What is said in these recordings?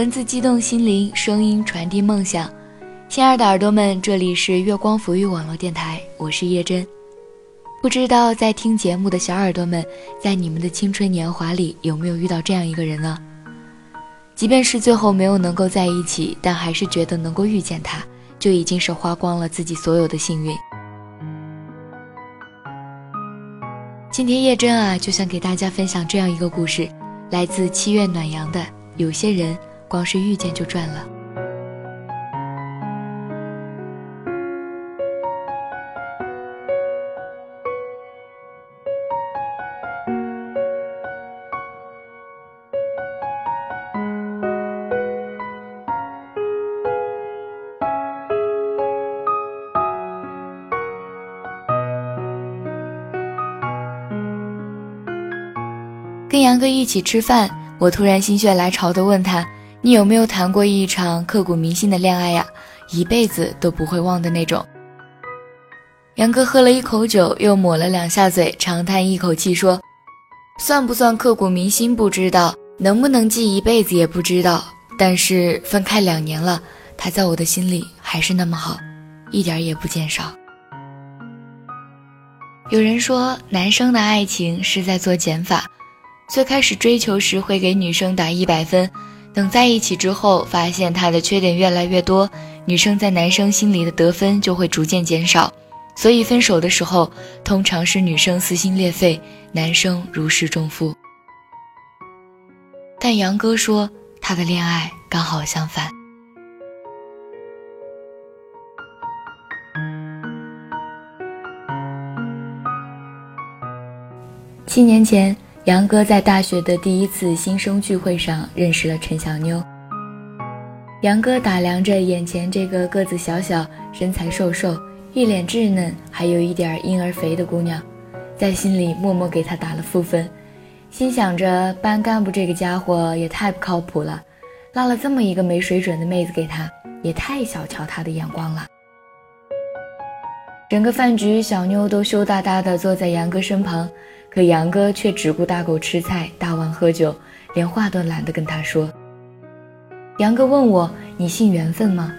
文字激动心灵，声音传递梦想。亲爱的耳朵们，这里是月光抚育网络电台，我是叶真。不知道在听节目的小耳朵们，在你们的青春年华里有没有遇到这样一个人呢？即便是最后没有能够在一起，但还是觉得能够遇见他，就已经是花光了自己所有的幸运。今天叶真啊，就想给大家分享这样一个故事，来自七月暖阳的。有些人，光是遇见就赚了。跟杨哥一起吃饭，我突然心血来潮地问他：“你有没有谈过一场刻骨铭心的恋爱呀？一辈子都不会忘的那种？”杨哥喝了一口酒，又抹了两下嘴，长叹一口气说：“算不算刻骨铭心不知道，能不能记一辈子也不知道。但是分开两年了，他在我的心里还是那么好，一点也不减少。”有人说，男生的爱情是在做减法。最开始追求时会给女生打一百分，等在一起之后，发现他的缺点越来越多，女生在男生心里的得分就会逐渐减少。所以分手的时候，通常是女生撕心裂肺，男生如释重负。但杨哥说他的恋爱刚好相反。七年前。杨哥在大学的第一次新生聚会上认识了陈小妞。杨哥打量着眼前这个个子小小、身材瘦瘦、一脸稚嫩，还有一点婴儿肥的姑娘，在心里默默给她打了负分，心想着班干部这个家伙也太不靠谱了，拉了这么一个没水准的妹子给他，也太小瞧他的眼光了。整个饭局，小妞都羞答答地坐在杨哥身旁。可杨哥却只顾大口吃菜、大碗喝酒，连话都懒得跟他说。杨哥问我：“你信缘分吗？”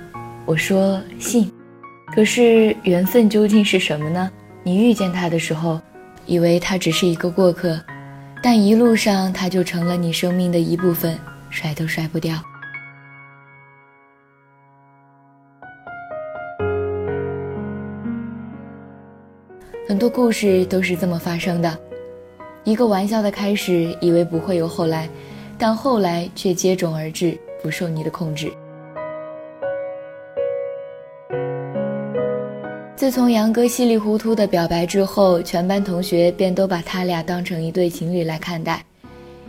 我说：“信。”可是缘分究竟是什么呢？你遇见他的时候，以为他只是一个过客，但一路上他就成了你生命的一部分，甩都甩不掉。很多故事都是这么发生的。一个玩笑的开始，以为不会有后来，但后来却接踵而至，不受你的控制。自从杨哥稀里糊涂的表白之后，全班同学便都把他俩当成一对情侣来看待。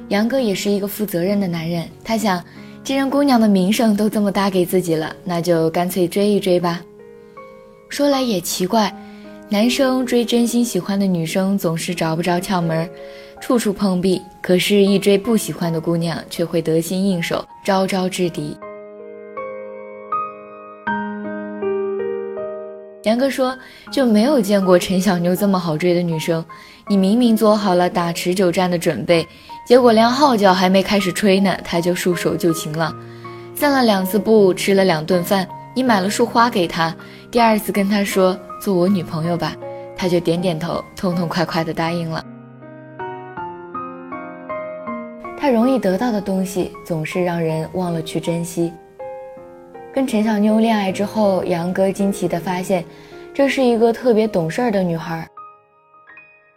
杨哥也是一个负责任的男人，他想，既然姑娘的名声都这么搭给自己了，那就干脆追一追吧。说来也奇怪。男生追真心喜欢的女生总是找不着窍门，处处碰壁；可是，一追不喜欢的姑娘却会得心应手，招招制敌。杨哥说：“就没有见过陈小妞这么好追的女生。你明明做好了打持久战的准备，结果连号角还没开始吹呢，她就束手就擒了。散了两次步，吃了两顿饭，你买了束花给她，第二次跟她说。”做我女朋友吧，他就点点头，痛痛快快地答应了。他容易得到的东西，总是让人忘了去珍惜。跟陈小妞恋爱之后，杨哥惊奇地发现，这是一个特别懂事的女孩，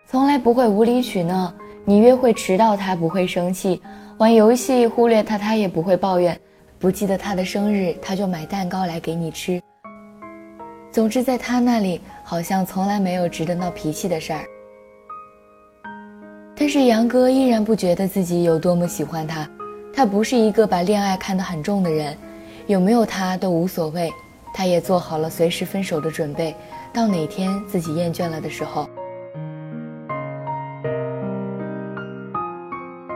从来不会无理取闹。你约会迟到，她不会生气；玩游戏忽略她，她也不会抱怨；不记得她的生日，她就买蛋糕来给你吃。总之，在他那里好像从来没有值得闹脾气的事儿。但是杨哥依然不觉得自己有多么喜欢他，他不是一个把恋爱看得很重的人，有没有他都无所谓。他也做好了随时分手的准备，到哪天自己厌倦了的时候。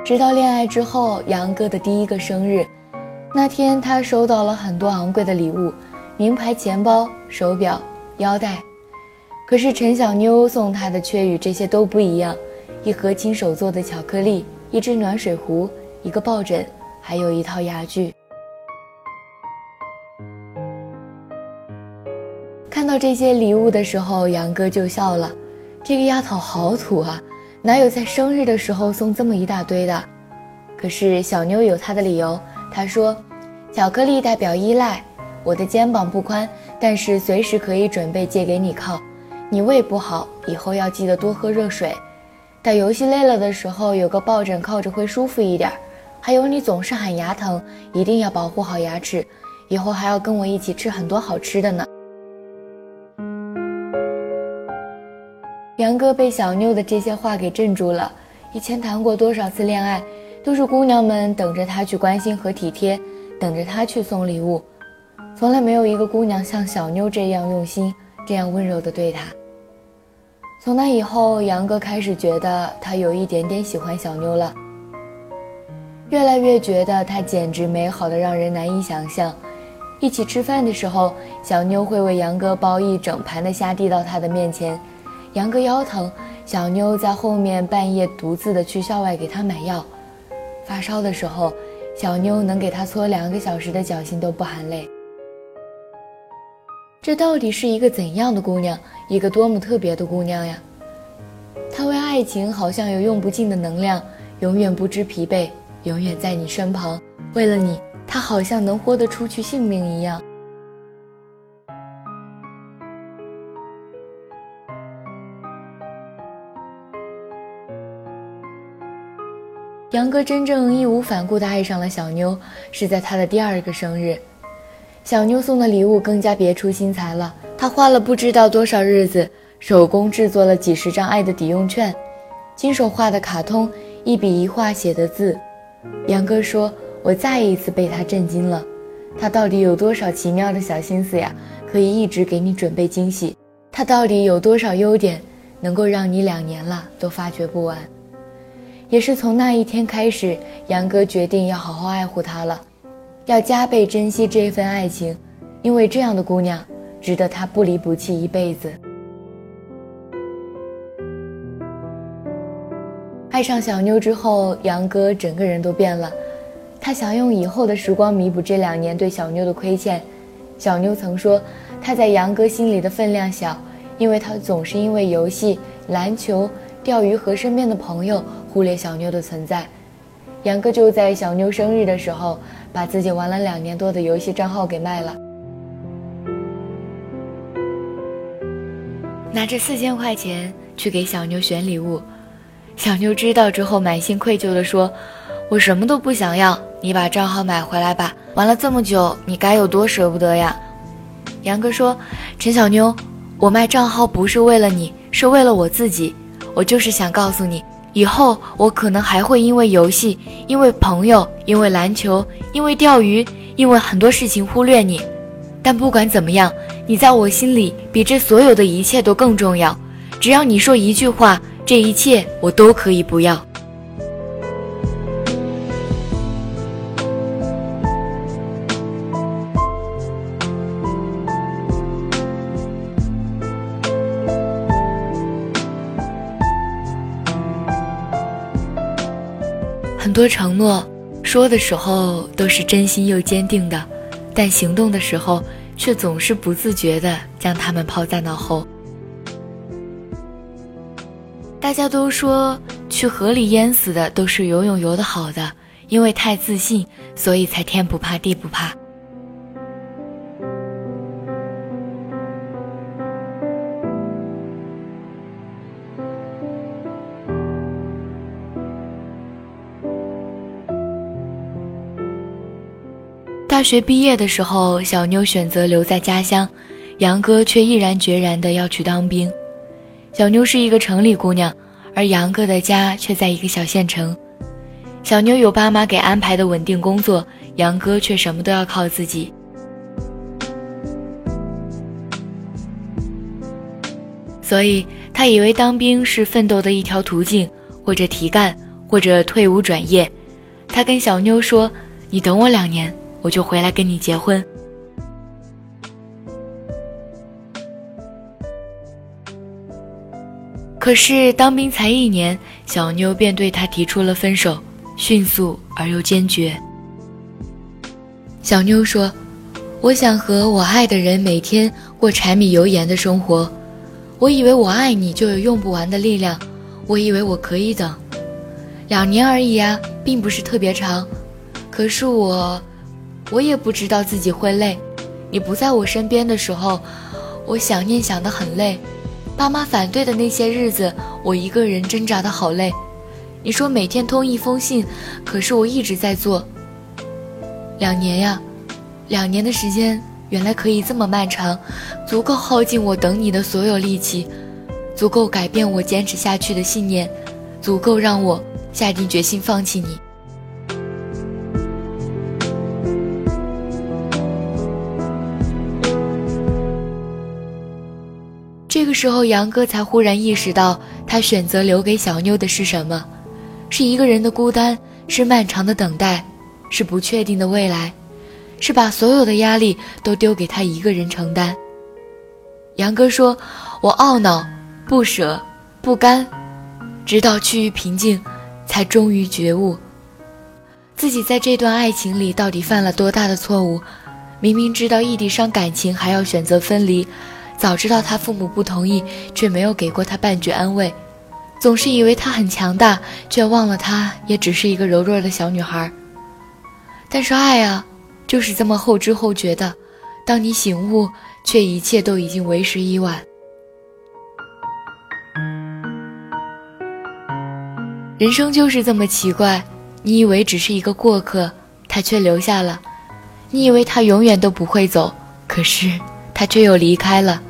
直到恋爱之后，杨哥的第一个生日，那天他收到了很多昂贵的礼物。名牌钱包手表腰带。可是陈小妞送他的却与这些都不一样。一盒亲手做的巧克力一只暖水壶一个抱枕还有一套牙具。看到这些礼物的时候杨哥就笑了。这个丫头好土啊哪有在生日的时候送这么一大堆的？可是小妞有她的理由她说巧克力代表依赖我的肩膀不宽，但是随时可以准备借给你靠。你胃不好，以后要记得多喝热水。打游戏累了的时候，有个抱枕靠着会舒服一点。还有你总是喊牙疼，一定要保护好牙齿，以后还要跟我一起吃很多好吃的呢。”杨哥被小妞的这些话给镇住了。以前谈过多少次恋爱？都是姑娘们等着他去关心和体贴，等着他去送礼物，从来没有一个姑娘像小妞这样用心，这样温柔的对他。从那以后，杨哥开始觉得他有一点点喜欢小妞了，越来越觉得她简直美好的让人难以想象。一起吃饭的时候，小妞会为杨哥包一整盘的虾递到他的面前，杨哥腰疼，小妞在后面半夜独自的去校外给他买药。发烧的时候，小妞能给他搓两个小时的脚心都不含泪。这到底是一个怎样的姑娘？一个多么特别的姑娘呀！她为爱情好像有用不尽的能量，永远不知疲惫，永远在你身旁。为了你，她好像能豁得出去性命一样。杨哥真正义无反顾地爱上了小妞，是在他的第二个生日。小妞送的礼物更加别出心裁了，她花了不知道多少日子，手工制作了几十张爱的抵用券，亲手画的卡通，一笔一画写的字。杨哥说：“我再一次被他震惊了，他到底有多少奇妙的小心思呀？可以一直给你准备惊喜。他到底有多少优点，能够让你两年了都发掘不完？”也是从那一天开始，杨哥决定要好好爱护她了，要加倍珍惜这份爱情，因为这样的姑娘值得他不离不弃一辈子。爱上小妞之后，杨哥整个人都变了，他想用以后的时光弥补这两年对小妞的亏欠。小妞曾说，他在杨哥心里的分量小，因为他总是因为游戏、篮球、钓鱼和身边的朋友。忽略小妞的存在，杨哥就在小妞生日的时候，把自己玩了两年多的游戏账号给卖了，拿着四千块钱去给小妞选礼物。小妞知道之后，满心愧疚地说：“我什么都不想要，你把账号买回来吧。玩了这么久，你该有多舍不得呀？”杨哥说：“陈小妞，我卖账号不是为了你，是为了我自己，我就是想告诉你。”以后我可能还会因为游戏、因为朋友、因为篮球、因为钓鱼、因为很多事情忽略你，但不管怎么样，你在我心里比这所有的一切都更重要。只要你说一句话，这一切我都可以不要。很多承诺，说的时候都是真心又坚定的，但行动的时候却总是不自觉的将他们抛在脑后。大家都说去河里淹死的都是游泳游得好的，因为太自信，所以才天不怕地不怕。大学毕业的时候，小妞选择留在家乡，杨哥却毅然决然的要去当兵。小妞是一个城里姑娘，而杨哥的家却在一个小县城。小妞有爸妈给安排的稳定工作，杨哥却什么都要靠自己。所以他以为当兵是奋斗的一条途径，或者提干，或者退伍转业。他跟小妞说：“你等我两年。”我就回来跟你结婚。可是当兵才一年，小妞便对他提出了分手，迅速而又坚决。小妞说：“我想和我爱的人每天过柴米油盐的生活。我以为我爱你就有用不完的力量，我以为我可以等，两年而已啊，并不是特别长。可是我，我也不知道自己会累。你不在我身边的时候，我想念想得很累。爸妈反对的那些日子，我一个人挣扎的好累。你说每天通一封信，可是我一直在做。两年呀，两年的时间原来可以这么漫长，足够耗尽我等你的所有力气，足够改变我坚持下去的信念，足够让我下定决心放弃你。时候，杨哥才忽然意识到，他选择留给小妞的是什么？是一个人的孤单，是漫长的等待，是不确定的未来，是把所有的压力都丢给他一个人承担。杨哥说：“我懊恼、不舍、不甘，直到趋于平静，才终于觉悟，自己在这段爱情里到底犯了多大的错误。明明知道异地伤感情，还要选择分离。”早知道他父母不同意，却没有给过他半句安慰，总是以为他很强大，却忘了他也只是一个柔弱的小女孩。但是爱啊，就是这么后知后觉的，当你醒悟，却一切都已经为时已晚。人生就是这么奇怪，你以为只是一个过客，他却留下了；你以为他永远都不会走，可是他却又离开了。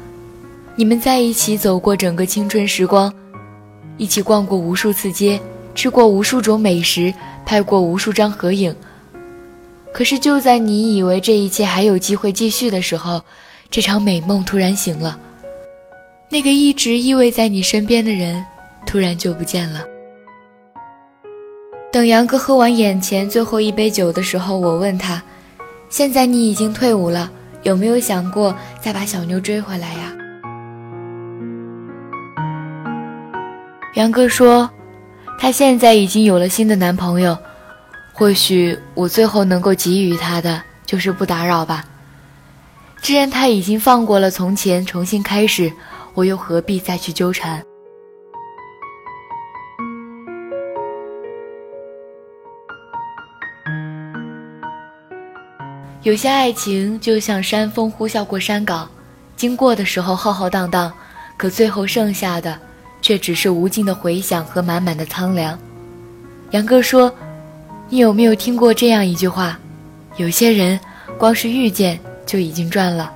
你们在一起走过整个青春时光，一起逛过无数次街，吃过无数种美食，拍过无数张合影。可是就在你以为这一切还有机会继续的时候，这场美梦突然醒了。那个一直依偎在你身边的人，突然就不见了。等杨哥喝完眼前最后一杯酒的时候，我问他：“现在你已经退伍了，有没有想过再把小妞追回来呀？”杨哥说：“他现在已经有了新的男朋友，或许我最后能够给予他的就是不打扰吧。既然他已经放过了从前，重新开始，我又何必再去纠缠？有些爱情就像山风呼啸过山岗，经过的时候浩浩荡荡，可最后剩下的……”却只是无尽的回响和满满的苍凉。杨哥说：“你有没有听过这样一句话？有些人光是遇见就已经赚了。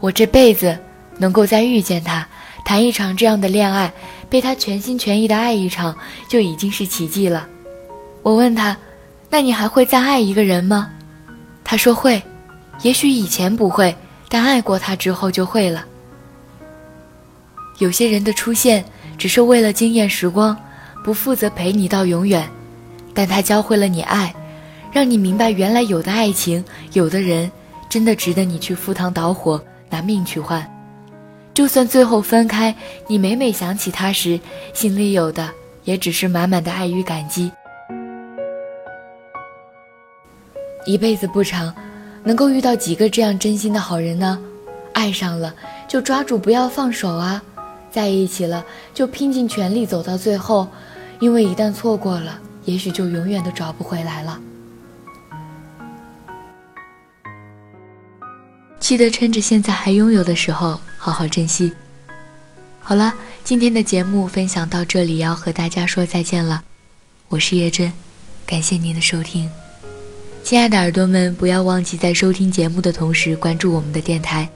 我这辈子能够再遇见他，谈一场这样的恋爱，被他全心全意的爱一场，就已经是奇迹了。”我问他：“那你还会再爱一个人吗？”他说：“会，也许以前不会，但爱过他之后就会了。”有些人的出现。只是为了惊艳时光，不负责陪你到永远，但他教会了你爱，让你明白原来有的爱情，有的人真的值得你去赴汤蹈火，拿命去换。就算最后分开，你每每想起他时，心里有的也只是满满的爱与感激。一辈子不长，能够遇到几个这样真心的好人呢？爱上了就抓住，不要放手啊！在一起了，就拼尽全力走到最后，因为一旦错过了，也许就永远都找不回来了。记得趁着现在还拥有的时候，好好珍惜。好了，今天的节目分享到这里，要和大家说再见了。我是叶真，感谢您的收听。亲爱的耳朵们，不要忘记在收听节目的同时关注我们的电台。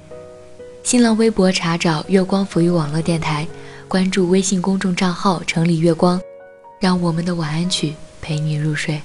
新浪微博查找“月光抚育网络电台”，关注微信公众账号“城里月光”，让我们的晚安曲陪你入睡。